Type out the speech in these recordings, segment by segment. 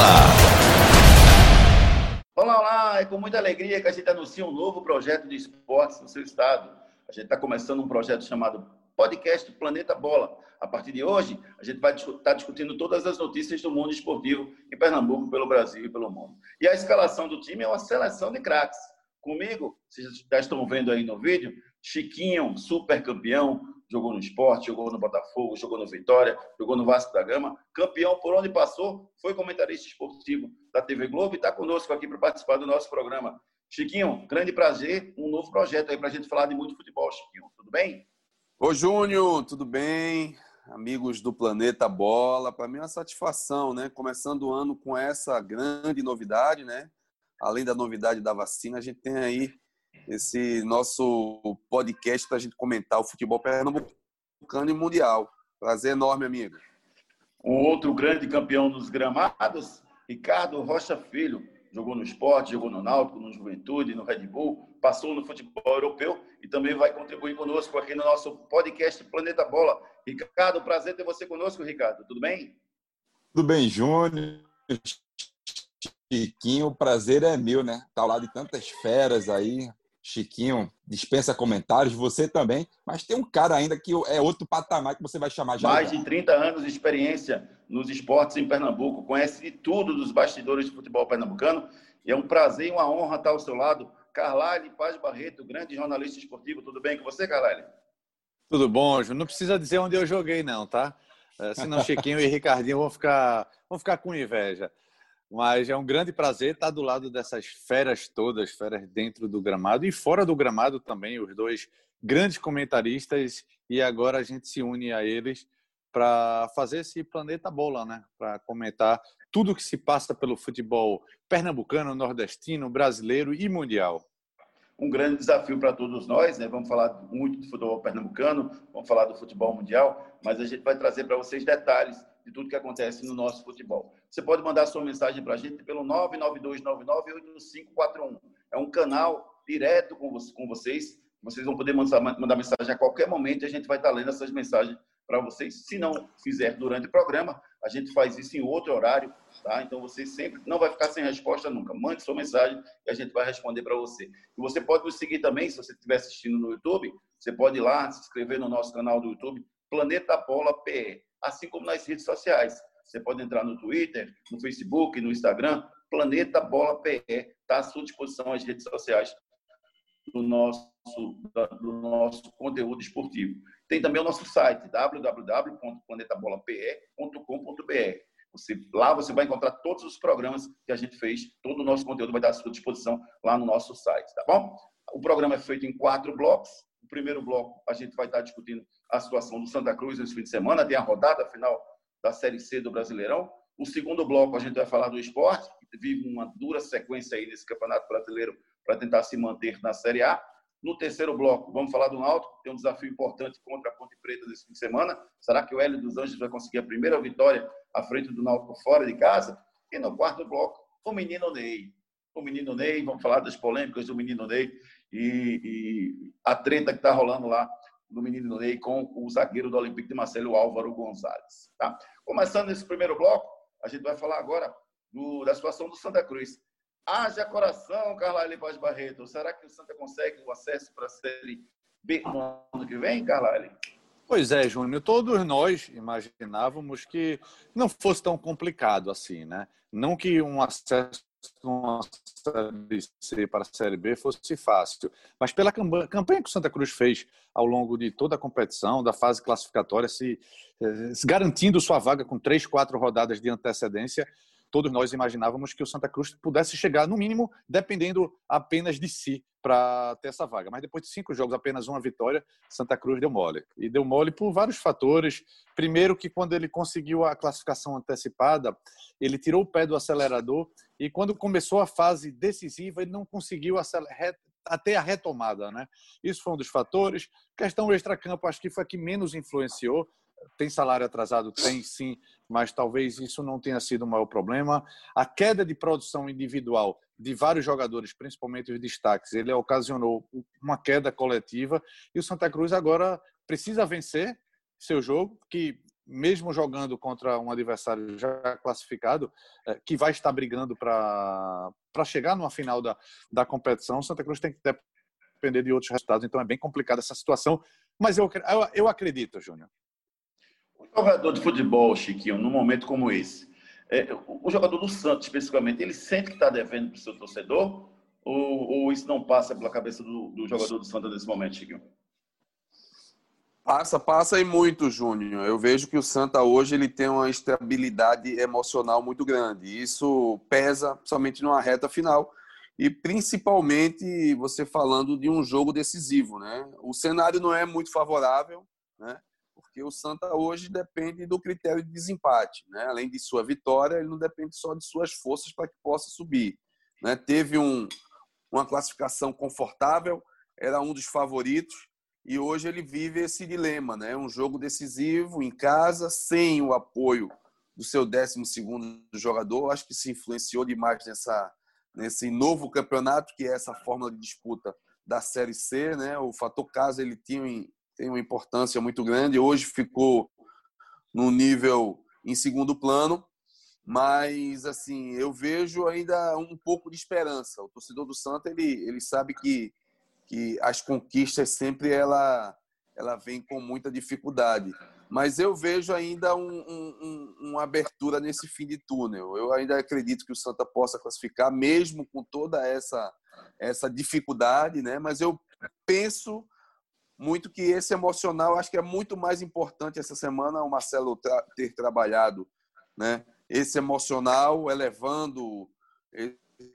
Bola. Olá, olá! É com muita alegria que a gente anuncia um novo projeto de esportes no seu estado. A gente está começando um projeto chamado Podcast Planeta Bola. A partir de hoje, a gente vai estar tá discutindo todas as notícias do mundo esportivo em Pernambuco, pelo Brasil e pelo mundo. E a escalação do time é uma seleção de craques. Comigo, vocês já estão vendo aí no vídeo, Chiquinho, super campeão, jogou no esporte, jogou no Botafogo, jogou no Vitória, jogou no Vasco da Gama, campeão por onde passou, foi comentarista esportivo da TV Globo e está conosco aqui para participar do nosso programa. Chiquinho, grande prazer, um novo projeto aí para a gente falar de muito futebol, Chiquinho. Tudo bem? Ô, Júnior, tudo bem? Amigos do Planeta Bola, para mim é uma satisfação, né? Começando o ano com essa grande novidade, né? Além da novidade da vacina, a gente tem aí esse nosso podcast para a gente comentar o futebol pernambucano e mundial. Prazer enorme, amigo. Um outro grande campeão nos gramados, Ricardo Rocha Filho. Jogou no esporte, jogou no Náutico, no Juventude, no Red Bull, passou no futebol europeu e também vai contribuir conosco aqui no nosso podcast Planeta Bola. Ricardo, prazer ter você conosco, Ricardo. Tudo bem? Tudo bem, Júnior. Chiquinho, o prazer é meu, né? Tá ao lado de tantas feras aí, Chiquinho dispensa comentários, você também, mas tem um cara ainda que é outro patamar que você vai chamar já. Mais de 30 anos de experiência nos esportes em Pernambuco, conhece de tudo dos bastidores de futebol pernambucano, e é um prazer e uma honra estar ao seu lado. Carlyle Paz Barreto, grande jornalista esportivo, tudo bem com você, Carlyle? Tudo bom, Ju. Não precisa dizer onde eu joguei, não, tá? É, senão Chiquinho e Ricardinho vão ficar, vão ficar com inveja. Mas é um grande prazer estar do lado dessas feras todas, feras dentro do gramado e fora do gramado também, os dois grandes comentaristas. E agora a gente se une a eles para fazer esse planeta bola, né? Para comentar tudo que se passa pelo futebol pernambucano, nordestino, brasileiro e mundial. Um grande desafio para todos nós, né? Vamos falar muito do futebol pernambucano, vamos falar do futebol mundial, mas a gente vai trazer para vocês detalhes de tudo que acontece no nosso futebol. Você pode mandar sua mensagem para a gente pelo 992998541. É um canal direto com, vocês. Vocês vão poder mandar, mensagem a qualquer momento e a gente vai estar lendo essas mensagens para vocês. Se não fizer durante o programa, a gente faz isso em outro horário, tá? Então você sempre não vai ficar sem resposta nunca. Mande sua mensagem e a gente vai responder para você. E você pode nos seguir também, se você estiver assistindo no YouTube, você pode ir lá se inscrever no nosso canal do YouTube, Planeta Bola PE assim como nas redes sociais. Você pode entrar no Twitter, no Facebook, no Instagram, Planeta Bola PE, está à sua disposição as redes sociais do nosso, do nosso conteúdo esportivo. Tem também o nosso site, www.planetabolapE.com.br. Você, lá você vai encontrar todos os programas que a gente fez, todo o nosso conteúdo vai estar à sua disposição lá no nosso site, tá bom? O programa é feito em quatro blocos. Primeiro bloco a gente vai estar discutindo a situação do Santa Cruz nesse fim de semana, tem a rodada final da Série C do Brasileirão. O segundo bloco a gente vai falar do esporte, que vive uma dura sequência aí nesse Campeonato Brasileiro para tentar se manter na Série A. No terceiro bloco, vamos falar do Náutico, tem um desafio importante contra a Ponte Preta nesse fim de semana. Será que o Hélio dos Anjos vai conseguir a primeira vitória à frente do Náutico fora de casa? E no quarto bloco, o menino Ney. O menino Ney, vamos falar das polêmicas do menino Ney e, e a treta que está rolando lá do menino Ney com o zagueiro do Olympique de Marcelo, Álvaro Gonzalez. Tá? Começando esse primeiro bloco, a gente vai falar agora do, da situação do Santa Cruz. Haja coração, Carlyle Paz Barreto. Será que o Santa consegue o acesso para a Série B no ano que vem, Carlyle? Pois é, Júnior. Todos nós imaginávamos que não fosse tão complicado assim, né? Não que um acesso uma Série C para a Série B fosse fácil. Mas pela campanha que o Santa Cruz fez ao longo de toda a competição, da fase classificatória, se, eh, se garantindo sua vaga com três, quatro rodadas de antecedência, todos nós imaginávamos que o Santa Cruz pudesse chegar, no mínimo, dependendo apenas de si para ter essa vaga. Mas depois de cinco jogos, apenas uma vitória, Santa Cruz deu mole. E deu mole por vários fatores. Primeiro, que quando ele conseguiu a classificação antecipada, ele tirou o pé do acelerador e quando começou a fase decisiva, ele não conseguiu até a retomada, né? Isso foi um dos fatores. Questão extra-campo, acho que foi a que menos influenciou. Tem salário atrasado? Tem sim, mas talvez isso não tenha sido o maior problema. A queda de produção individual de vários jogadores, principalmente os destaques, ele ocasionou uma queda coletiva e o Santa Cruz agora precisa vencer seu jogo, que mesmo jogando contra um adversário já classificado, é, que vai estar brigando para chegar numa final da, da competição, Santa Cruz tem que depender de outros resultados, então é bem complicada essa situação. Mas eu, eu, eu acredito, Júnior. O jogador de futebol, Chiquinho, num momento como esse, é, o jogador do Santos, especificamente, ele sente que está devendo para o seu torcedor? Ou, ou, isso não passa pela cabeça do, do jogador do Santos nesse momento, Chiquinho? Passa, passa e muito, Júnior. Eu vejo que o Santa hoje ele tem uma estabilidade emocional muito grande. Isso pesa somente numa reta final e principalmente você falando de um jogo decisivo, né? O cenário não é muito favorável, né? Porque o Santa hoje depende do critério de desempate, né? Além de sua vitória, ele não depende só de suas forças para que possa subir, né? Teve um, uma classificação confortável, era um dos favoritos e hoje ele vive esse dilema, né? Um jogo decisivo em casa, sem o apoio do seu 12 segundo jogador, acho que se influenciou demais nessa nesse novo campeonato, que é essa fórmula de disputa da Série C. Né? O fator casa ele tinha, tem uma importância muito grande, hoje ficou no nível em segundo plano, mas assim eu vejo ainda um pouco de esperança. O torcedor do Santa ele, ele sabe que, que as conquistas sempre ela, ela vem com muita dificuldade mas eu vejo ainda um, um, uma abertura nesse fim de túnel. Eu ainda acredito que o Santa possa classificar, mesmo com toda essa, essa dificuldade, né? mas eu penso muito que esse emocional, acho que é muito mais importante essa semana o Marcelo tra ter trabalhado né? esse emocional, elevando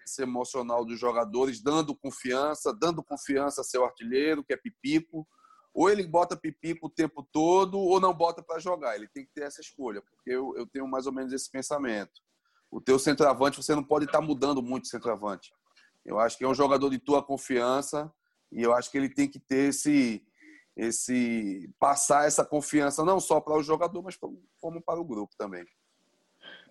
esse emocional dos jogadores, dando confiança, dando confiança a seu artilheiro, que é Pipico, ou ele bota pipico o tempo todo ou não bota para jogar. Ele tem que ter essa escolha, porque eu, eu tenho mais ou menos esse pensamento. O teu centroavante, você não pode estar tá mudando muito o centroavante. Eu acho que é um jogador de tua confiança e eu acho que ele tem que ter esse esse passar essa confiança não só para o jogador, mas como para o grupo também.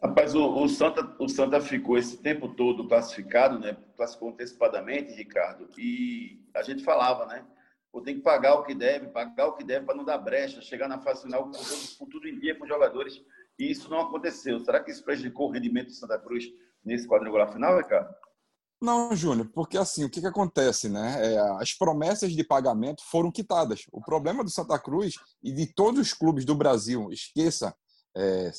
Rapaz, o, o, Santa, o Santa ficou esse tempo todo classificado, né? Classificou antecipadamente, Ricardo, e a gente falava, né? ou tem que pagar o que deve, pagar o que deve para não dar brecha, chegar na fase final com, tudo em dia com os jogadores. E isso não aconteceu. Será que isso prejudicou o rendimento do Santa Cruz nesse quadrangular final, Ricardo? Não, Júnior, porque assim, o que, que acontece, né? É, as promessas de pagamento foram quitadas. O problema do Santa Cruz e de todos os clubes do Brasil, esqueça, é,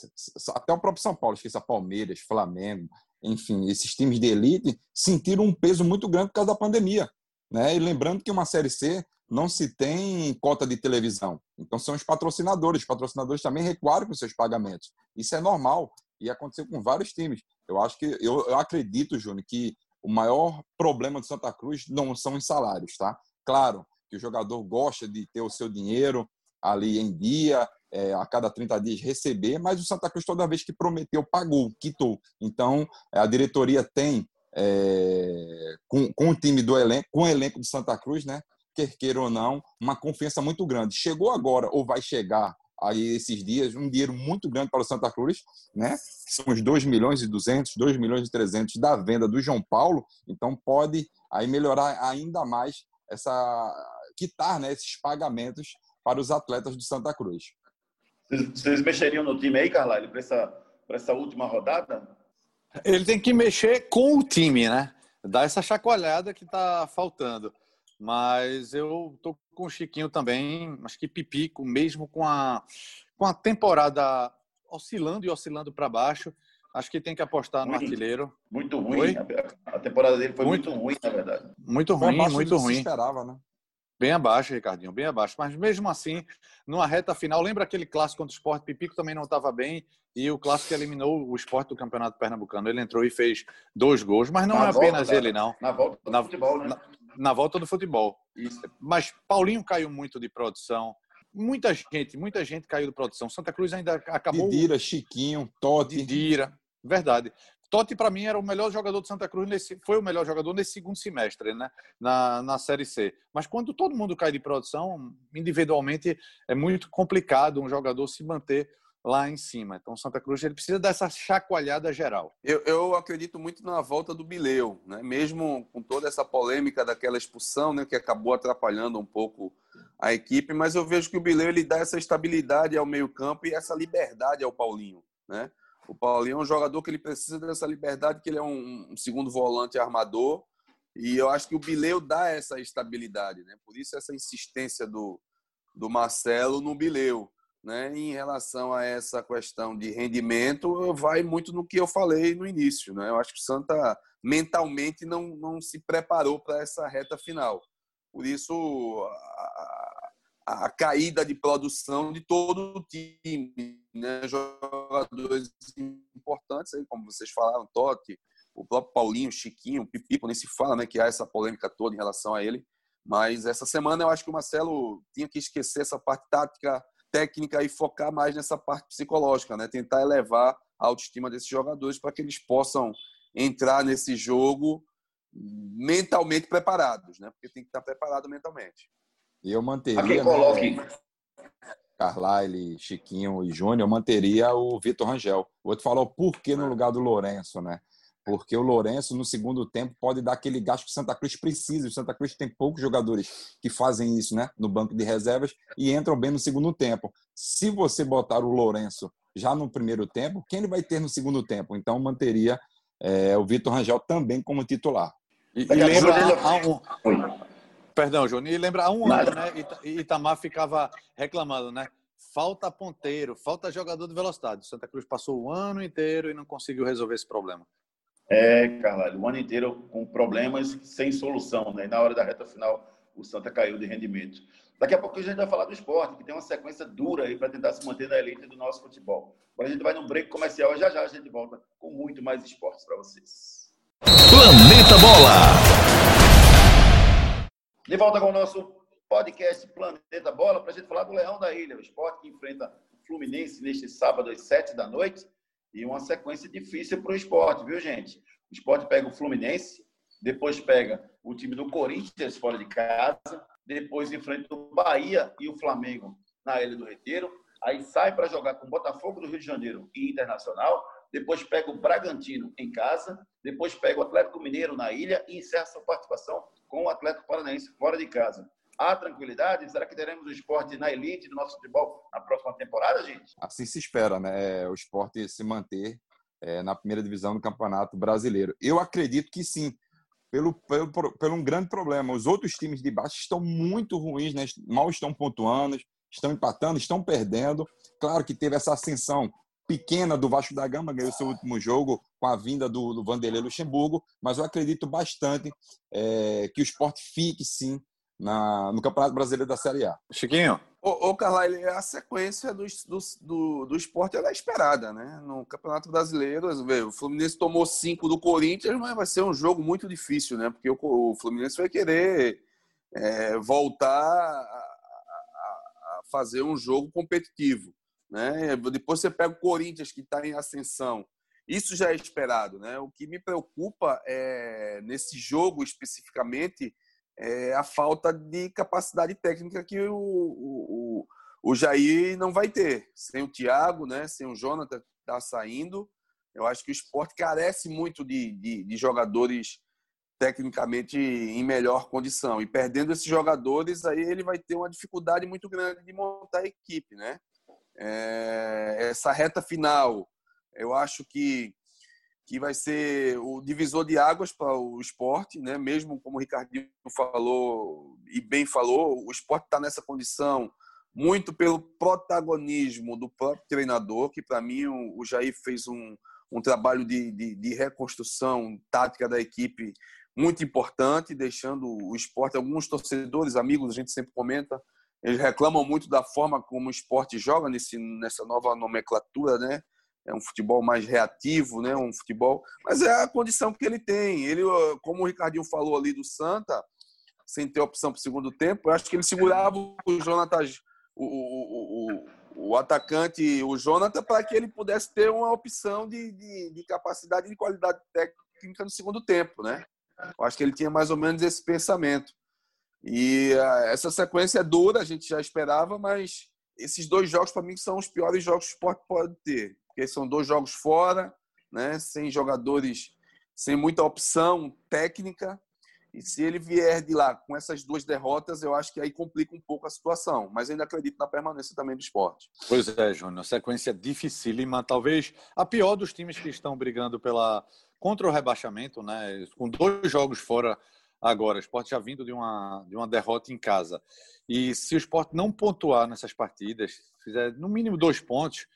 até o próprio São Paulo, esqueça Palmeiras, Flamengo, enfim, esses times de elite sentiram um peso muito grande por causa da pandemia. Né? E lembrando que uma Série C não se tem cota de televisão. Então são os patrocinadores. Os patrocinadores também recuaram com seus pagamentos. Isso é normal e aconteceu com vários times. Eu acho que eu, eu acredito, Júnior, que o maior problema do Santa Cruz não são os salários, tá? Claro que o jogador gosta de ter o seu dinheiro ali em dia, é, a cada 30 dias receber, mas o Santa Cruz toda vez que prometeu pagou, quitou. Então a diretoria tem é, com, com o time do elenco, com o elenco do Santa Cruz, né? quer queira ou não, uma confiança muito grande. Chegou agora ou vai chegar aí esses dias um dinheiro muito grande para o Santa Cruz, né? São os 2 milhões e 200, 2 milhões e 300 da venda do João Paulo, então pode aí melhorar ainda mais essa quitar, né, esses pagamentos para os atletas do Santa Cruz. Vocês mexeriam no time aí, Carlalho, para essa, para essa última rodada? Ele tem que mexer com o time, né? Dar essa chacoalhada que está faltando. Mas eu tô com o Chiquinho também, acho que Pipico, mesmo com a, com a temporada oscilando e oscilando para baixo, acho que tem que apostar no artilheiro. Muito ruim. Oi? A temporada dele foi muito, muito ruim, na verdade. Muito ruim, muito ruim. esperava, né? Bem abaixo, Ricardinho, bem abaixo. Mas mesmo assim, numa reta final, lembra aquele clássico contra o Sport? Pipico também não estava bem e o clássico eliminou o Sport do Campeonato Pernambucano. Ele entrou e fez dois gols, mas não na é volta, apenas ele, não. Na volta do na, futebol, né? Na, na volta do futebol. Isso. Mas Paulinho caiu muito de produção. Muita gente, muita gente caiu de produção. Santa Cruz ainda acabou. Didira, Chiquinho, Totti. Didira, verdade. Totti, para mim, era o melhor jogador do Santa Cruz, nesse, foi o melhor jogador nesse segundo semestre, né? Na, na Série C. Mas quando todo mundo cai de produção, individualmente, é muito complicado um jogador se manter lá em cima. Então, Santa Cruz ele precisa dessa chacoalhada geral. Eu, eu acredito muito na volta do Bileu, né? mesmo com toda essa polêmica daquela expulsão, né? que acabou atrapalhando um pouco a equipe, mas eu vejo que o Bileu ele dá essa estabilidade ao meio-campo e essa liberdade ao Paulinho. Né? O Paulinho é um jogador que ele precisa dessa liberdade, que ele é um, um segundo volante armador, e eu acho que o Bileu dá essa estabilidade, né? Por isso essa insistência do, do Marcelo no Bileu. Né, em relação a essa questão de rendimento, vai muito no que eu falei no início. Né? Eu acho que o Santa mentalmente não, não se preparou para essa reta final. Por isso, a, a, caída de produção de todo o time. Né? Jogadores importantes, aí, como vocês falaram, Totti, o próprio Paulinho, Chiquinho, Pipico, nem se fala né, que há essa polêmica toda em relação a ele. Mas essa semana eu acho que o Marcelo tinha que esquecer essa parte tática técnica e focar mais nessa parte psicológica, né? Tentar elevar a autoestima desses jogadores para que eles possam entrar nesse jogo mentalmente preparados, né? Porque tem que estar preparado mentalmente. E eu manteria. Aqui, coloque. Né, Carlyle, Chiquinho e Júnior, eu manteria o Vitor Rangel. O outro falou por que no lugar do Lourenço, né? Porque o Lourenço, no segundo tempo, pode dar aquele gasto que o Santa Cruz precisa. O Santa Cruz tem poucos jogadores que fazem isso né, no banco de reservas e entram bem no segundo tempo. Se você botar o Lourenço já no primeiro tempo, quem ele vai ter no segundo tempo? Então, manteria é, o Vitor Rangel também como titular. E, e lembra há um... Perdão, João. E lembra há um ano, né? Itamar ficava reclamando, né? Falta ponteiro, falta jogador de velocidade. O Santa Cruz passou o ano inteiro e não conseguiu resolver esse problema. É, Carlalho, o ano inteiro com problemas sem solução, né? E na hora da reta final, o Santa caiu de rendimento. Daqui a pouco a gente vai falar do esporte, que tem uma sequência dura aí para tentar se manter na elite do nosso futebol. Agora a gente vai num break comercial e já já a gente volta com muito mais esportes para vocês. Planeta Bola! De volta com o nosso podcast Planeta Bola para a gente falar do Leão da Ilha, o esporte que enfrenta o Fluminense neste sábado às sete da noite e uma sequência difícil para o esporte, viu, gente? O esporte pega o Fluminense, depois pega o time do Corinthians fora de casa, depois enfrenta o Bahia e o Flamengo na Ilha do Retiro, aí sai para jogar com o Botafogo do Rio de Janeiro e Internacional, depois pega o Bragantino em casa, depois pega o Atlético Mineiro na ilha e encerra sua participação com o Atlético Paranaense fora de casa. Há tranquilidade? Será que teremos o esporte na elite do nosso futebol na próxima temporada, gente? Assim se espera, né? É, o esporte se manter é, na primeira divisão do Campeonato Brasileiro. Eu acredito que sim, pelo, pelo, pelo um grande problema. Os outros times de baixo estão muito ruins, né? mal estão pontuando, estão empatando, estão perdendo. Claro que teve essa ascensão pequena do Vasco da Gama, ganhou seu último jogo com a vinda do, do Vanderlei Luxemburgo, mas eu acredito bastante é, que o esporte fique sim na, no Campeonato Brasileiro da Série A. Chiquinho? Ô, ô Carla, a sequência do, do, do, do esporte é esperada, né? No Campeonato Brasileiro, o Fluminense tomou cinco do Corinthians, mas vai ser um jogo muito difícil, né? Porque o, o Fluminense vai querer é, voltar a, a, fazer um jogo competitivo, né? Depois você pega o Corinthians, que está em ascensão. Isso já é esperado, né? O que me preocupa é, nesse jogo especificamente é a falta de capacidade técnica que o, o, o Jair não vai ter. Sem o Thiago, né? sem o Jonathan que está saindo, eu acho que o esporte carece muito de, de, de, jogadores tecnicamente em melhor condição. E perdendo esses jogadores, aí ele vai ter uma dificuldade muito grande de montar a equipe. Né? É, essa reta final, eu acho que que vai ser o divisor de águas para o esporte, né? Mesmo como o Ricardinho falou e bem falou, o esporte está nessa condição muito pelo protagonismo do próprio treinador, que para mim o Jair fez um, um trabalho de, de, de, reconstrução tática da equipe muito importante, deixando o esporte, alguns torcedores, amigos, a gente sempre comenta, eles reclamam muito da forma como o esporte joga nesse, nessa nova nomenclatura, né? É um futebol mais reativo, né? Um futebol, mas é a condição que ele tem. Ele, como o Ricardinho falou ali do Santa, sem ter opção para o segundo tempo, eu acho que ele segurava o Jonathan, o, o, o, o atacante, o Jonathan, para que ele pudesse ter uma opção de, de, de capacidade e de qualidade técnica no segundo tempo, né? Eu acho que ele tinha mais ou menos esse pensamento. E uh, essa sequência é dura, a gente já esperava, mas esses dois jogos, para mim, são os piores jogos que o esporte pode ter. Porque são dois jogos fora, né? sem jogadores, sem muita opção técnica. E se ele vier de lá com essas duas derrotas, eu acho que aí complica um pouco a situação. Mas ainda acredito na permanência também do esporte. Pois é, Júnior. Sequência dificílima. Talvez a pior dos times que estão brigando pela contra o rebaixamento, né? Com dois jogos fora agora. O esporte já vindo de uma, de uma derrota em casa. E se o esporte não pontuar nessas partidas, fizer no mínimo dois pontos,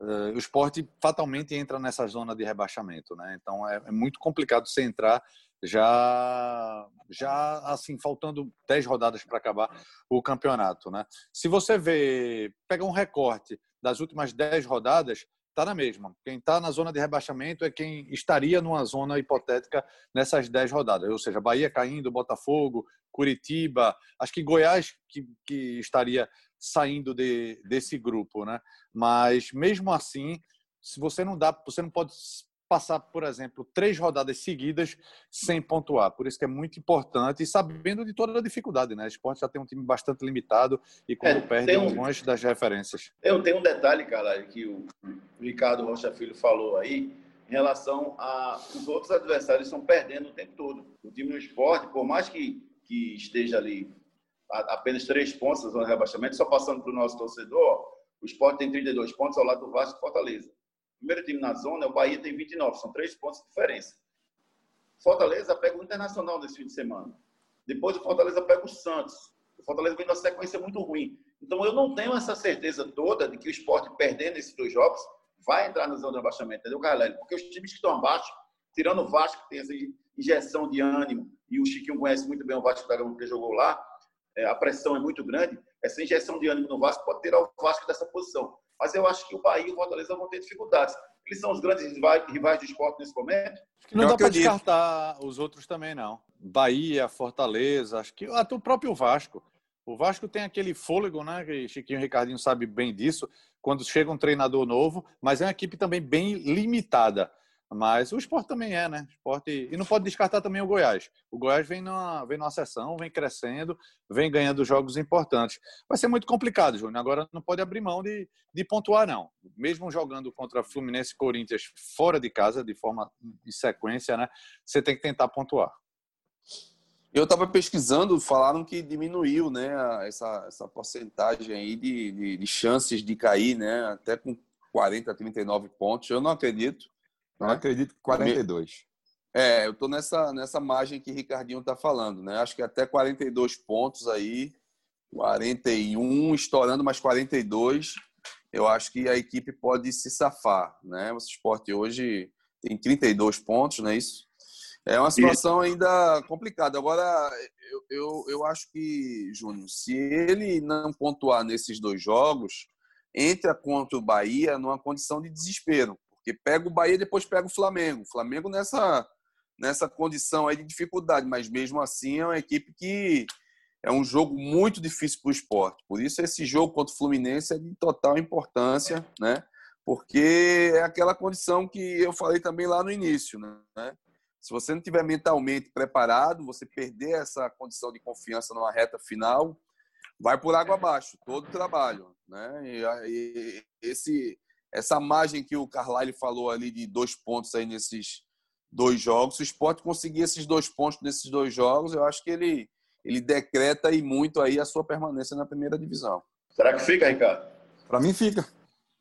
uh, o esporte fatalmente entra nessa zona de rebaixamento. Né? Então é, é muito complicado você entrar já já assim faltando 10 rodadas para acabar o campeonato, né? Se você vê, pega um recorte das últimas 10 rodadas, tá na mesma. Quem está na zona de rebaixamento é quem estaria numa zona hipotética nessas 10 rodadas, ou seja, Bahia caindo, Botafogo, Curitiba, acho que Goiás que, que estaria saindo de, desse grupo, né? Mas mesmo assim, se você não dá, você não pode passar, por exemplo, três rodadas seguidas sem pontuar. Por isso que é muito importante e sabendo de toda a dificuldade, né? O esporte já tem um time bastante limitado e quando é, perde um, longe das referências. Eu tenho um detalhe, cara, que o Ricardo Rocha Filho falou aí, em relação a os outros adversários estão perdendo o tempo todo. O time do esporte, por mais que, que esteja ali apenas três pontos na zona de rebaixamento, só passando para o nosso torcedor, o esporte tem 32 pontos ao lado do Vasco e Fortaleza primeiro time na zona, o Bahia tem 29, são três pontos de diferença. Fortaleza pega o Internacional nesse fim de semana. Depois o Fortaleza pega o Santos. O Fortaleza vem numa sequência muito ruim. Então eu não tenho essa certeza toda de que o esporte perdendo esses dois jogos vai entrar na zona de abaixamento, entendeu, Carlélio? Porque os times que estão abaixo, tirando o Vasco, que tem essa injeção de ânimo, e o Chiquinho conhece muito bem o Vasco da Gama, porque jogou lá, é, a pressão é muito grande, essa injeção de ânimo no Vasco pode tirar o Vasco dessa posição mas eu acho que o Bahia e o Fortaleza vão ter dificuldades. Eles são os grandes rivais, do esporte nesse momento. Acho que não dá para descartar os outros também, não. Bahia, Fortaleza, acho que até o próprio Vasco. O Vasco tem aquele fôlego, né? Que Chiquinho e Ricardinho sabe bem disso, quando chega um treinador novo, mas é uma equipe também bem limitada. Mas o esporte também é, né? Esporte... E não pode descartar também o Goiás. O Goiás vem numa, vem numa sessão, vem crescendo, vem ganhando jogos importantes. Vai ser muito complicado, Júnior. Agora não pode abrir mão de, de pontuar, não. Mesmo jogando contra Fluminense e Corinthians fora de casa, de forma de sequência, né? Você tem que tentar pontuar. Eu estava pesquisando, falaram que diminuiu, né? Essa, essa porcentagem aí de, de, de chances de cair, né? Até com 40, 39 pontos. Eu não acredito não né? acredito que 42. É, eu estou nessa, nessa margem que o Ricardinho está falando, né? Acho que até 42 pontos aí, 41, estourando mais 42, eu acho que a equipe pode se safar, né? O esporte hoje tem 32 pontos, não é isso? É uma situação ainda complicada. Agora, eu, eu, eu acho que, Júnior, se ele não pontuar nesses dois jogos, entra contra o Bahia numa condição de desespero. Porque pega o Bahia depois pega o Flamengo. O Flamengo nessa, nessa condição aí de dificuldade, mas mesmo assim é uma equipe que é um jogo muito difícil para o esporte. Por isso esse jogo contra o Fluminense é de total importância, né? Porque é aquela condição que eu falei também lá no início, né? Se você não tiver mentalmente preparado, você perder essa condição de confiança numa reta final, vai por água abaixo todo o trabalho, né? E, e esse essa margem que o Carlyle falou ali de dois pontos aí nesses dois jogos, se o esporte conseguir esses dois pontos nesses dois jogos, eu acho que ele, ele decreta aí muito aí a sua permanência na primeira divisão. Será que fica, Ricardo? Para mim fica.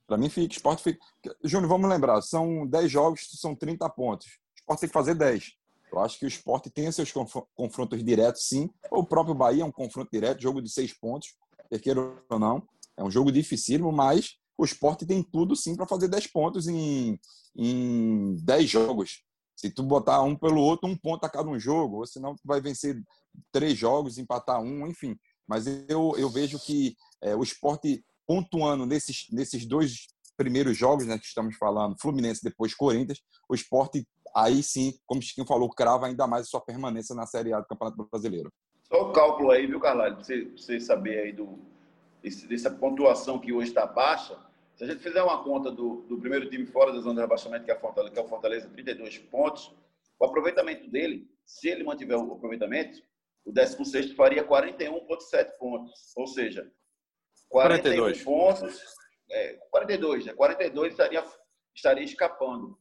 Para mim fica. O esporte fica. Júnior, vamos lembrar, são 10 jogos, são 30 pontos. O esporte tem que fazer 10. Eu acho que o esporte tem seus confrontos diretos, sim. O próprio Bahia é um confronto direto, jogo de seis pontos, quer queira ou não. É um jogo dificílimo, mas o esporte tem tudo sim para fazer 10 pontos em, em 10 jogos. Se tu botar um pelo outro, um ponto a cada um jogo, ou senão tu vai vencer três jogos, empatar um, enfim. Mas eu, eu vejo que é, o esporte pontuando nesses, nesses dois primeiros jogos né, que estamos falando, Fluminense depois Corinthians, o esporte aí sim, como o Chiquinho falou, crava ainda mais a sua permanência na Série A do Campeonato Brasileiro. Só o cálculo aí, viu, Carlalho? Você, você saber aí do, dessa pontuação que hoje está baixa, se a gente fizer uma conta do, do primeiro time fora da zona de rebaixamento, que é, Fortaleza, que é o Fortaleza, 32 pontos, o aproveitamento dele, se ele mantiver o aproveitamento, o 16 faria 41,7 pontos. Ou seja, 42 pontos. É, 42, né? 42 estaria, estaria escapando.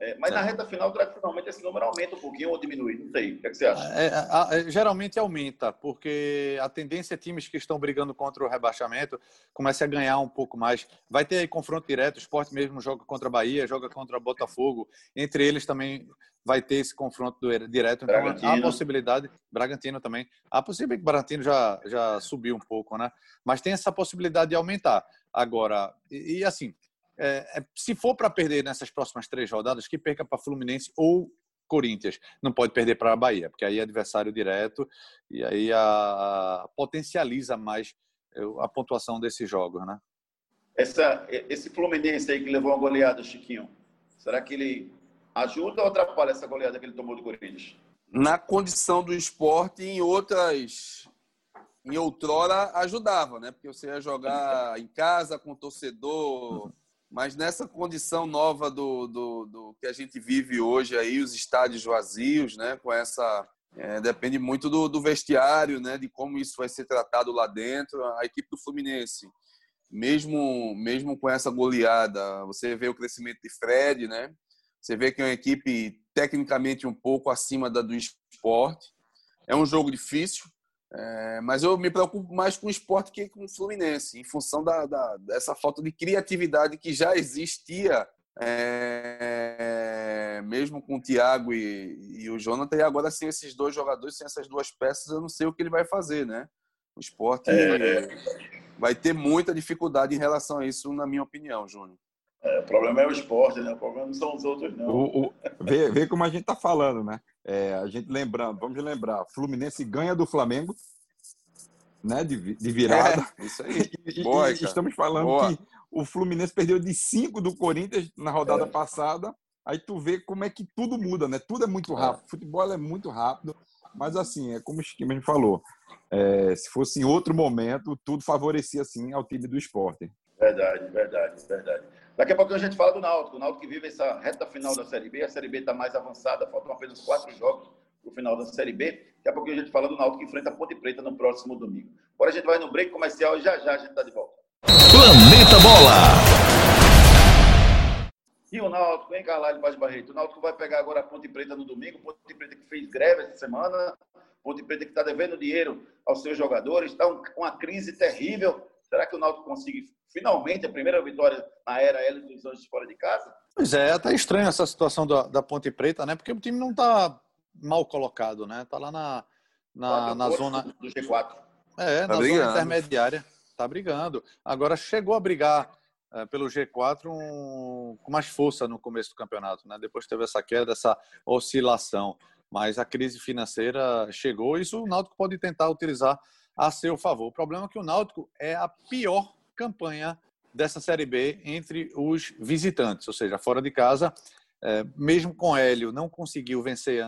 É, mas na reta final, tradicionalmente, esse número aumenta um pouquinho ou diminui? Não sei. O que, é que você acha? É, é, geralmente aumenta, porque a tendência é times que estão brigando contra o rebaixamento comecem a ganhar um pouco mais. Vai ter aí confronto direto, o esporte mesmo joga contra a Bahia, joga contra o Botafogo. Entre eles também vai ter esse confronto direto. Então, Bragantino. há a possibilidade, Bragantino também, há possibilidade que o Bragantino já, já subiu um pouco, né? Mas tem essa possibilidade de aumentar. Agora, e, e assim, é, é, se for para perder nessas próximas três rodadas, que perca para Fluminense ou Corinthians. Não pode perder para a Bahia, porque aí é adversário direto e aí a, a, potencializa mais a pontuação desses jogos, né? Essa, esse Fluminense aí que levou uma goleada, Chiquinho, será que ele ajuda ou atrapalha essa goleada que ele tomou do Corinthians? Na condição do esporte, em outras em outrora ajudava, né? Porque você ia jogar em casa com o torcedor mas nessa condição nova do, do, do, que a gente vive hoje aí, os estádios vazios, né? Com essa é, depende muito do, do, vestiário, né? De como isso vai ser tratado lá dentro. A equipe do Fluminense, mesmo mesmo com essa goleada, você vê o crescimento de Fred, né? Você vê que é uma equipe tecnicamente um pouco acima da do esporte. É um jogo difícil, é, mas eu me preocupo mais com o esporte que com o Fluminense, em função da, da dessa falta de criatividade que já existia, é, mesmo com o Thiago e, e, o Jonathan, e agora sem esses dois jogadores, sem essas duas peças, eu não sei o que ele vai fazer, né? O esporte é... vai ter muita dificuldade em relação a isso, na minha opinião, Júnior. É, o problema é o esporte, né? O problema não são os outros, não. O, o, vê, vê como a gente está falando, né? É, a gente lembrando, vamos lembrar, Fluminense ganha do Flamengo, né? De, de virada. É, isso aí. E, Boa, e estamos falando Boa. que o Fluminense perdeu de 5 do Corinthians na rodada é. passada. Aí tu vê como é que tudo muda, né? Tudo é muito é. rápido. Futebol é muito rápido. Mas assim, é como o Chiquinho falou. É, se fosse em outro momento, tudo favorecia assim ao time do esporte. Verdade, verdade, verdade. Daqui a pouco a gente fala do Náutico. O Náutico que vive essa reta final da Série B. A Série B está mais avançada, faltam apenas quatro jogos para o final da Série B. Daqui a pouco a gente fala do Náutico que enfrenta a Ponte Preta no próximo domingo. Agora a gente vai no break comercial e já já a gente está de volta. Planeta Bola. E o Náutico, hein, Carlalho Paz Barreto? O Náutico vai pegar agora a Ponte Preta no domingo. Ponte Preta que fez greve essa semana. Ponte Preta que está devendo dinheiro aos seus jogadores. Está com uma crise terrível. Será que o Náutico consegue finalmente a primeira vitória na era L dos Anjos fora de casa? Pois é, até estranho essa situação da, da Ponte Preta, né? Porque o time não está mal colocado, né? Está lá na, na, na zona do G4. É, tá na brigando. zona intermediária. Está brigando. Agora chegou a brigar é, pelo G4 um, com mais força no começo do campeonato, né? Depois teve essa queda, essa oscilação. Mas a crise financeira chegou, e isso o Náutico pode tentar utilizar a seu favor. O problema é que o Náutico é a pior campanha dessa Série B entre os visitantes, ou seja, fora de casa. É, mesmo com Hélio, não conseguiu vencer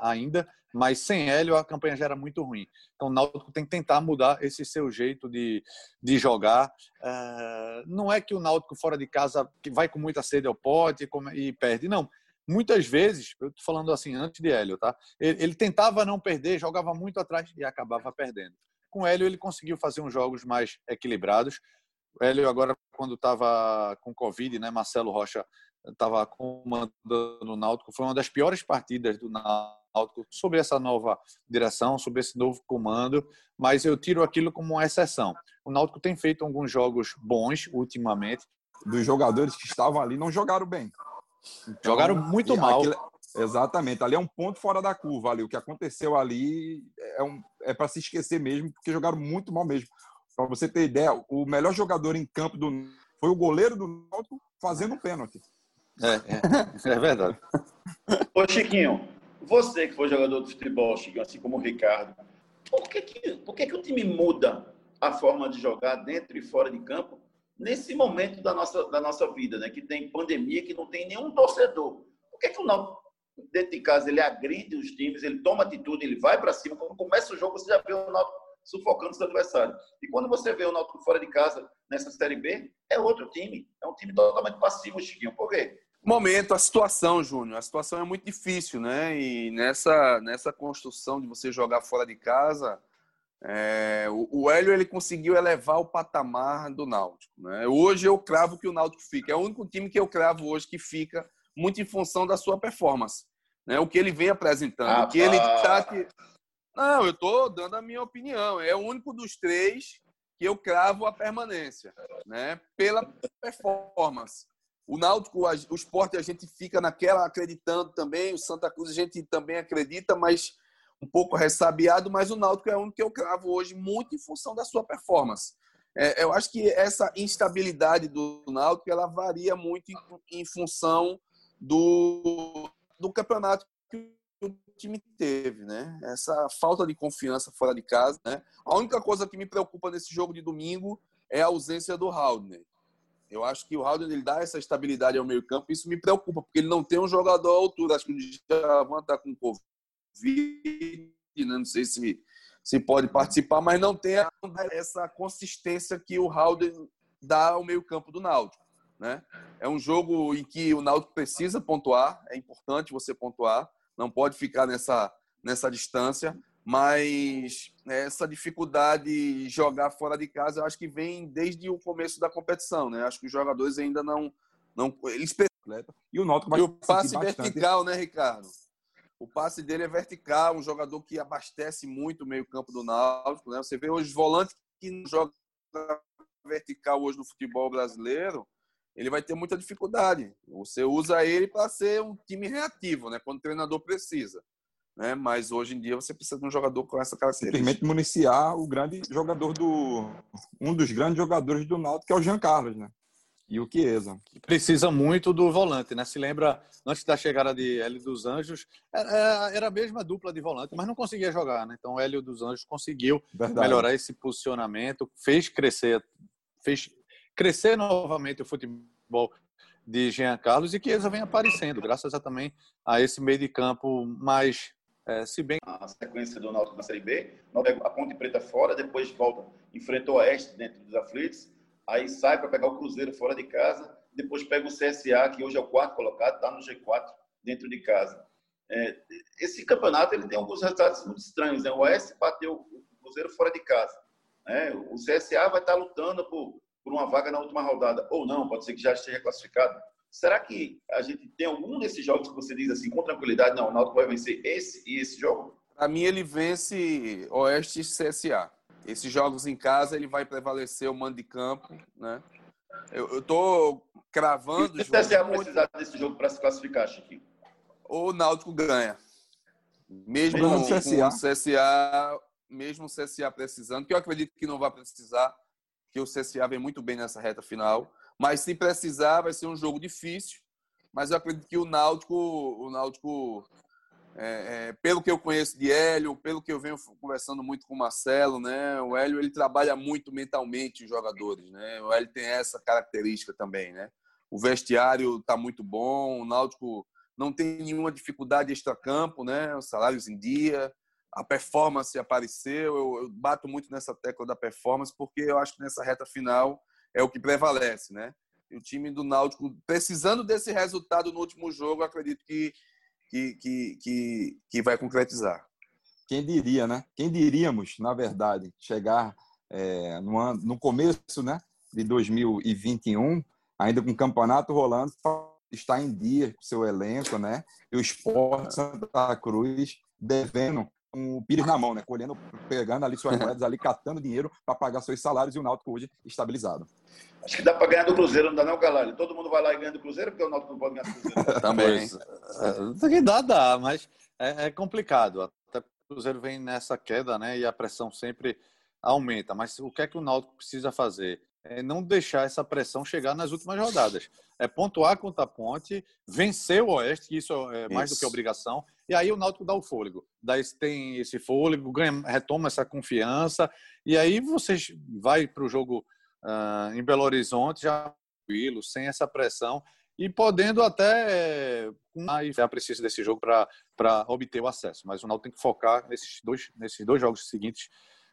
ainda, mas sem Hélio a campanha já era muito ruim. Então o Náutico tem que tentar mudar esse seu jeito de, de jogar. É, não é que o Náutico fora de casa que vai com muita sede ao pote e perde, não. Muitas vezes, eu estou falando assim antes de Hélio, tá? Ele, ele tentava não perder, jogava muito atrás e acabava perdendo. Com o Hélio, ele conseguiu fazer uns jogos mais equilibrados. O Hélio, agora, quando estava com Covid, né, Marcelo Rocha estava comandando o Náutico, foi uma das piores partidas do Náutico sobre essa nova direção, sobre esse novo comando, mas eu tiro aquilo como uma exceção. O Náutico tem feito alguns jogos bons ultimamente. Dos jogadores que estavam ali não jogaram bem. Então, jogaram muito mal. Aquilo, Exatamente. Ali é um ponto fora da curva. Ali. O que aconteceu ali é, um, é para se esquecer mesmo, porque jogaram muito mal mesmo. Para você ter ideia, o melhor jogador em campo do foi o goleiro do Náutico fazendo um pênalti. É, é, é verdade. Ô Chiquinho, você que foi jogador de futebol, Chiquinho, assim como o Ricardo, por que, que, por que, que o time muda a forma de jogar dentro e fora de campo nesse momento da nossa, da nossa vida, né? Que tem pandemia, que não tem nenhum torcedor. Por que, que o Náutico dentro de casa ele agride os times, ele toma atitude, ele vai para cima. Quando começa o jogo, você já vê o Náutico sufocando seu adversário. E quando você vê o Náutico fora de casa nessa Série B, é outro time. É um time totalmente passivo, Chiquinho. Por quê? Momento, a situação, Júnior. A situação é muito difícil, né? E nessa, nessa construção de você jogar fora de casa, É, o, o Hélio ele conseguiu elevar o patamar do Náutico. Né? Hoje eu cravo que o Náutico fica. É o único time que eu cravo hoje que fica muito em função da sua performance. Né? O que ele vem apresentando. Ah, o que ele tá que... Não, eu estou dando a minha opinião. É o único dos três que eu cravo a permanência, né? Pela performance. O Náutico, o esporte, a gente fica naquela acreditando também. O Santa Cruz a gente também acredita, mas um pouco ressabiado. Mas o Náutico é o único que eu cravo hoje, muito em função da sua performance. É, eu acho que essa instabilidade do Náutico ela varia muito em, em função do, do campeonato que o time teve, né? Essa falta de confiança fora de casa, né? A única coisa que me preocupa nesse jogo de domingo é a ausência do Haldner. Eu acho que o Haldner ele dá essa estabilidade ao meio-campo, isso me preocupa, porque ele não tem um jogador à altura. Acho que o Djavan está com Covid, né? não sei se, se pode participar, mas não tem essa consistência que o Haldner dá ao meio-campo do Náutico. Né? É um jogo em que o Náutico precisa pontuar, é importante você pontuar, não pode ficar nessa, nessa distância, mas essa dificuldade de jogar fora de casa, eu acho que vem desde o começo da competição, né? Acho que os jogadores ainda não não eles e o Náutico vai e o passe vertical, né, Ricardo? O passe dele é vertical, um jogador que abastece muito o meio-campo do Náutico, né? Você vê hoje volantes que não jogam vertical hoje no futebol brasileiro, ele vai ter muita dificuldade. Você usa ele para ser um time reativo, né? Quando o treinador precisa. Né? Mas hoje em dia você precisa de um jogador com essa característica. Simplesmente municiar o grande jogador do. Um dos grandes jogadores do Náutico, que é o Jean Carlos, né? E o Chiesa. Precisa muito do volante, né? Se lembra, antes da chegada de Hélio dos Anjos, era a mesma dupla de volante, mas não conseguia jogar, né? Então o Hélio dos Anjos conseguiu Verdade. melhorar esse posicionamento, fez crescer, fez crescer novamente o futebol de Jean Carlos e que eles vem aparecendo, graças a, também a esse meio de campo mais, é, se bem... A sequência do Náutico na Série B, a Ponte Preta fora, depois volta, enfrenta o Oeste dentro dos aflitos, aí sai para pegar o Cruzeiro fora de casa, depois pega o CSA, que hoje é o quarto colocado, está no G4 dentro de casa. É, esse campeonato ele tem alguns resultados muito estranhos. Né? O Oeste bateu o Cruzeiro fora de casa. Né? O CSA vai estar lutando por por uma vaga na última rodada, ou não, pode ser que já esteja classificado. Será que a gente tem algum desses jogos que você diz assim, com tranquilidade, não, o Náutico vai vencer esse e esse jogo? Para mim, ele vence Oeste e CSA. Esses jogos em casa, ele vai prevalecer o mando de campo, né? Eu, estou cravando... E se o CSA muito... precisar desse jogo para se classificar, Chiquinho? O Náutico ganha. Mesmo, mesmo com o CSA. CSA, mesmo o CSA precisando, que eu acredito que não vai precisar, que o CSA vem muito bem nessa reta final. Mas se precisar, vai ser um jogo difícil. Mas eu acredito que o Náutico, o Náutico é, é, pelo que eu conheço de Hélio, pelo que eu venho conversando muito com o Marcelo, né? O Hélio ele trabalha muito mentalmente os jogadores, né? O Hélio tem essa característica também, né? O vestiário está muito bom, o Náutico não tem nenhuma dificuldade extra-campo, né? Os salários em dia, a performance apareceu. Eu, eu, bato muito nessa tecla da performance porque eu acho que nessa reta final é o que prevalece, né? E o time do Náutico, precisando desse resultado no último jogo, acredito que, que, que, que, que vai concretizar. Quem diria, né? Quem diríamos, na verdade, chegar é, no, ano, no começo né, de 2021, ainda com o campeonato rolando, está em dia com seu elenco, né? E o Esporte Santa Cruz devendo com o Pires na mão, né? Colhendo, pegando ali suas moedas, ali catando dinheiro para pagar seus salários e o Náutico hoje estabilizado. Acho que dá para ganhar do Cruzeiro, não dá não, Galalho? Todo mundo vai lá e ganha do Cruzeiro, porque o Náutico não pode ganhar do Cruzeiro. Também. É, dá, dá, mas é, é complicado. Até o Cruzeiro vem nessa queda, né? E a pressão sempre aumenta. Mas o que é que o Náutico precisa fazer? É não deixar essa pressão chegar nas últimas rodadas. É pontuar contra a ponte, vencer o Oeste, que isso é mais isso. do que obrigação, e aí o Náutico dá o fôlego. Daí tem esse fôlego, ganha, retoma essa confiança, e aí você vai para o jogo uh, em Belo Horizonte já tranquilo, sem essa pressão, e podendo até aí é preciso desse jogo para obter o acesso. Mas o Náutico tem que focar nesses dois, nesses dois jogos seguintes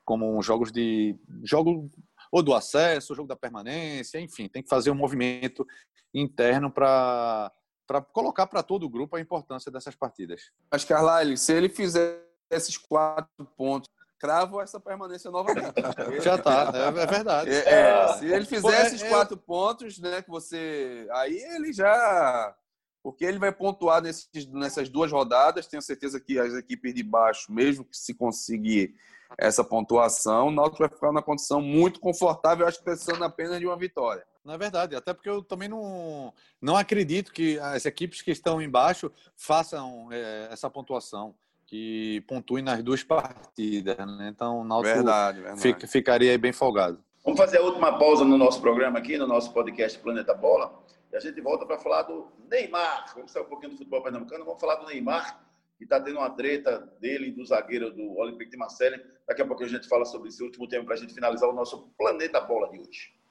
como jogos de jogo ou do acesso, jogo da permanência, enfim, tem que fazer um movimento interno para para colocar para todo o grupo a importância dessas partidas. Mas, Carlyle, se ele fizer esses quatro pontos, cravo essa permanência novamente. Já tá, é, é verdade. É, é, se ele fizer esses quatro pontos, né, que você. Aí ele já. Porque ele vai pontuar nesses, nessas duas rodadas. Tenho certeza que as equipes de baixo, mesmo que se conseguir essa pontuação, o Náutico vai ficar numa condição muito confortável, acho que precisando apenas de uma vitória. Na é verdade, até porque eu também não, não acredito que as equipes que estão embaixo façam é, essa pontuação, que pontuem nas duas partidas. Né? Então o Náutico verdade, verdade. Fica, ficaria bem folgado. Vamos fazer a última pausa no nosso programa aqui, no nosso podcast Planeta Bola. E a gente volta para falar do Neymar. Vamos sair um pouquinho do futebol pernambucano. Vamos falar do Neymar, que está tendo uma treta dele e do zagueiro do Olympique de Marseille. Daqui a pouco a gente fala sobre esse último tema para a gente finalizar o nosso Planeta Bola de hoje.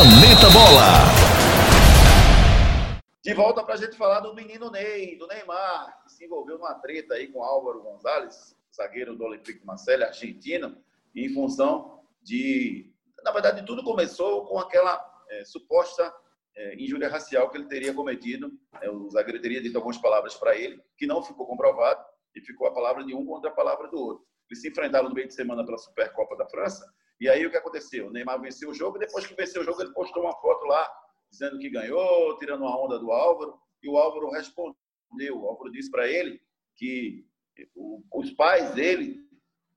Planeta Bola. De volta para a gente falar do menino Ney, do Neymar, que se envolveu numa treta aí com Álvaro Gonzalez, zagueiro do Olympique Marseille, argentino, em função de. Na verdade, tudo começou com aquela é, suposta é, injúria racial que ele teria cometido. É, o zagueiro teria dito algumas palavras para ele, que não ficou comprovado, e ficou a palavra de um contra a palavra do outro. Eles se enfrentaram no meio de semana pela Supercopa da França, e aí o que aconteceu? O Neymar venceu o jogo, e depois que venceu o jogo, ele postou uma foto lá, dizendo que ganhou, tirando uma onda do Álvaro, e o Álvaro respondeu. O Álvaro disse para ele que os pais dele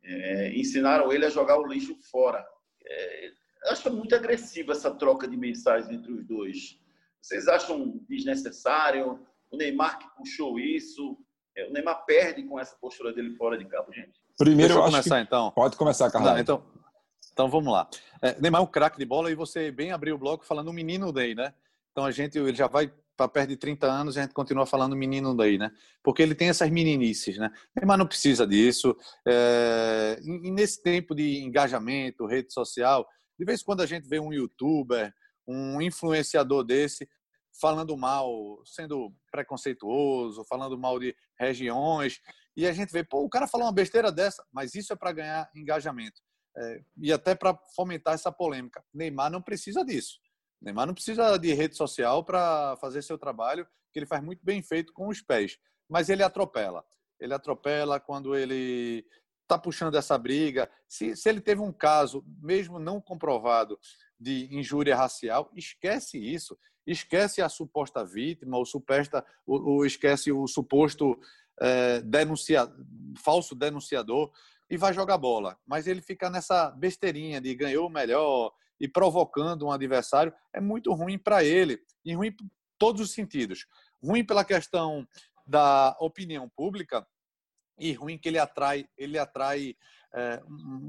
é, ensinaram ele a jogar o lixo fora. É, acho muito agressiva essa troca de mensagens entre os dois. Vocês acham desnecessário? O Neymar que puxou isso? É, o Neymar perde com essa postura dele fora de campo, gente? Primeiro, Deixa eu começar, então. Pode começar, Carlos. Então, então vamos lá. É, Neymar é um craque de bola e você bem abriu o bloco falando o menino Ney, né? Então a gente ele já vai para perto de 30 anos e a gente continua falando menino Ney, né? Porque ele tem essas meninices, né? Neymar não precisa disso. É, e nesse tempo de engajamento, rede social, de vez em quando a gente vê um youtuber, um influenciador desse falando mal, sendo preconceituoso, falando mal de regiões, e a gente vê, pô, o cara falou uma besteira dessa, mas isso é para ganhar engajamento é, e até para fomentar essa polêmica. Neymar não precisa disso. Neymar não precisa de rede social para fazer seu trabalho, que ele faz muito bem feito com os pés. Mas ele atropela. Ele atropela quando ele está puxando essa briga. Se, se ele teve um caso, mesmo não comprovado, de injúria racial, esquece isso. Esquece a suposta vítima, ou, suposta, ou, ou esquece o suposto é, denuncia, falso denunciador e vai jogar bola. Mas ele fica nessa besteirinha de ganhou melhor e provocando um adversário é muito ruim para ele e ruim em todos os sentidos. Ruim pela questão da opinião pública e ruim que ele atrai, ele atrai, é,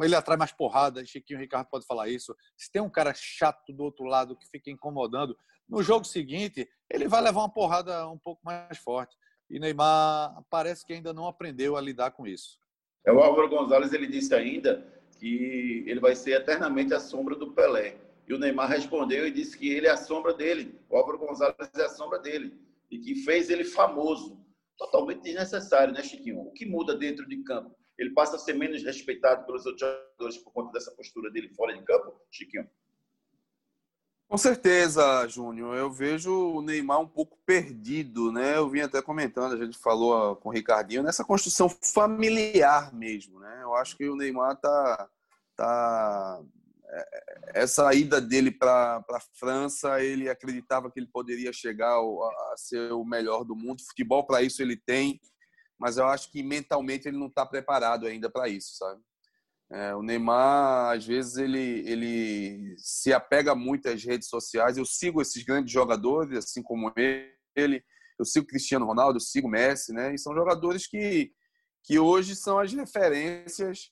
ele atrai mais porrada. Chiquinho Ricardo pode falar isso. Se tem um cara chato do outro lado que fica incomodando, no jogo seguinte ele vai levar uma porrada um pouco mais forte. E Neymar parece que ainda não aprendeu a lidar com isso. É, o Álvaro Gonzalez ele disse ainda que ele vai ser eternamente a sombra do Pelé. E o Neymar respondeu e disse que ele é a sombra dele. O Álvaro Gonzalez é a sombra dele. E que fez ele famoso. Totalmente desnecessário, né, Chiquinho? O que muda dentro de campo? Ele passa a ser menos respeitado pelos outros jogadores por conta dessa postura dele fora de campo, Chiquinho? Com certeza, Júnior. Eu vejo o Neymar um pouco perdido, né? Eu vim até comentando, a gente falou com o Ricardinho, nessa construção familiar mesmo, né? Eu acho que o Neymar tá. tá é, essa ida dele para a França, ele acreditava que ele poderia chegar a ser o melhor do mundo. Futebol, para isso, ele tem, mas eu acho que mentalmente ele não está preparado ainda para isso, sabe? É, o Neymar, às vezes, ele, ele se apega muito às redes sociais. Eu sigo esses grandes jogadores, assim como ele. Eu sigo Cristiano Ronaldo, eu sigo Messi, né? E são jogadores que, que hoje são as referências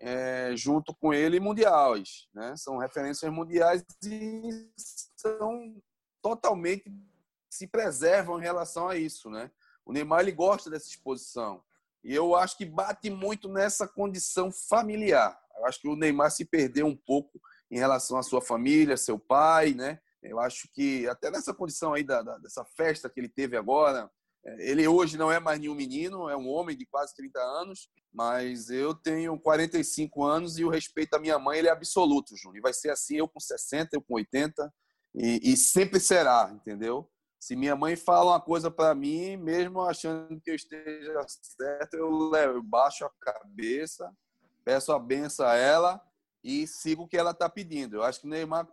é, junto com ele mundiais, né? São referências mundiais e são totalmente se preservam em relação a isso, né? O Neymar ele gosta dessa exposição. E eu acho que bate muito nessa condição familiar. Eu acho que o Neymar se perdeu um pouco em relação à sua família, seu pai, né? Eu acho que até nessa condição aí da, da, dessa festa que ele teve agora, é, ele hoje não é mais nenhum menino, é um homem de quase 30 anos, mas eu tenho 45 anos e o respeito à minha mãe ele é absoluto, Júnior. E vai ser assim, eu com 60, eu com 80, e, e sempre será, entendeu? Se minha mãe fala uma coisa para mim, mesmo achando que eu esteja certo, eu, levo, baixo a cabeça peço a benção a ela e sigo o que ela está pedindo. Eu acho que o Neymar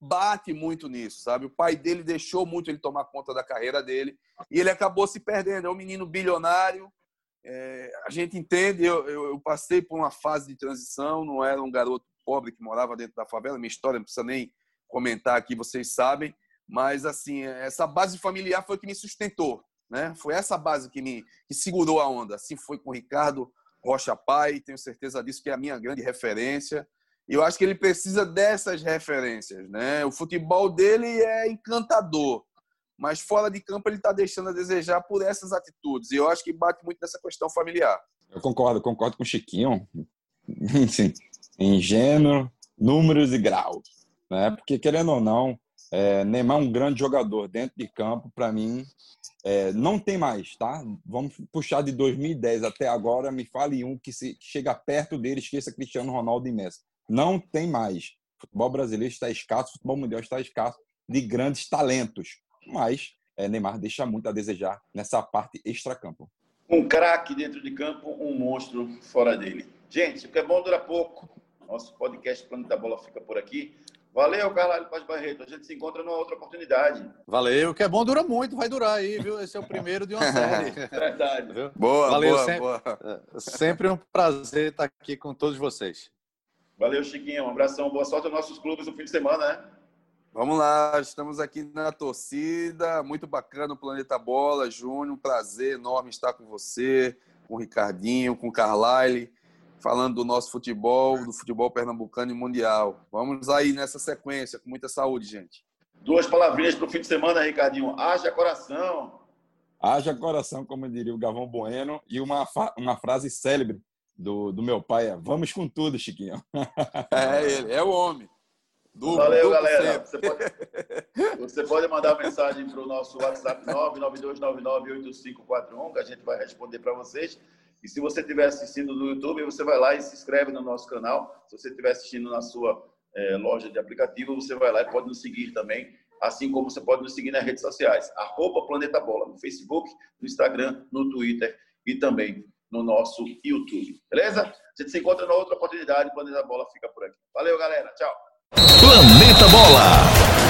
bate muito nisso, sabe? O pai dele deixou muito ele tomar conta da carreira dele e ele acabou se perdendo. É um menino bilionário. É, a gente entende, eu, eu, eu, passei por uma fase de transição, não era um garoto pobre que morava dentro da favela. Minha história não precisa nem comentar aqui, vocês sabem. Mas, assim, essa base familiar foi que me sustentou, né? Foi essa base que me que segurou a onda. Assim foi com o Ricardo Rocha Pai, tenho certeza disso, que é a minha grande referência. E eu acho que ele precisa dessas referências, né? O futebol dele é encantador, mas fora de campo ele está deixando a desejar por essas atitudes. E eu acho que bate muito nessa questão familiar. Eu concordo, concordo com o Chiquinho. Sim, ingênuo, números e graus, né? Porque querendo ou não, é, Neymar é um grande jogador dentro de campo, para mim, é, não tem mais, tá? Vamos puxar de 2010 até agora, me fale um que se chega perto dele, esqueça Cristiano Ronaldo e Messi. Não tem mais. O futebol brasileiro está escasso, o futebol mundial está escasso de grandes talentos. Mas é, Neymar deixa muito a desejar nessa parte extra-campo. Um craque dentro de campo, um monstro fora dele. Gente, o que é bom dura pouco. Nosso podcast Plano da Bola fica por aqui. Valeu, Carlalho Paz Barreto. A gente se encontra numa outra oportunidade. Valeu, que é bom, dura muito, vai durar aí, viu? Esse é o primeiro de uma série. Verdade. Viu? Boa, Valeu, boa, sempre, boa. É, sempre um prazer estar aqui com todos vocês. Valeu, Chiquinho. Um abração. Boa sorte aos nossos clubes no fim de semana, né? Vamos lá, estamos aqui na torcida. Muito bacana o Planeta Bola, Júnior. Um prazer enorme estar com você, com o Ricardinho, com o Carlyle falando do nosso futebol, do futebol pernambucano e mundial. Vamos aí nessa sequência, com muita saúde, gente. Duas palavrinhas para o fim de semana, Ricardinho. Haja coração. Haja coração, como diria o Gavão Bueno, e uma, uma frase célebre do, do meu pai é: Vamos com tudo, Chiquinho. É ele, é o homem. Duplo, Valeu, duplo galera. Você pode, você pode, mandar mensagem para o nosso WhatsApp 992998541, que a gente vai responder para vocês. E se você estiver assistindo no YouTube, você vai lá e se inscreve no nosso canal. Se você estiver assistindo na sua é, loja de aplicativo, você vai lá e pode nos seguir também, assim como você pode nos seguir nas redes sociais. Arroba Planeta Bola, no Facebook, no Instagram, no Twitter e também no nosso YouTube. Beleza? A gente se encontra na outra oportunidade. Planeta Bola fica por aqui. Valeu, galera. Tchau. Planeta Bola.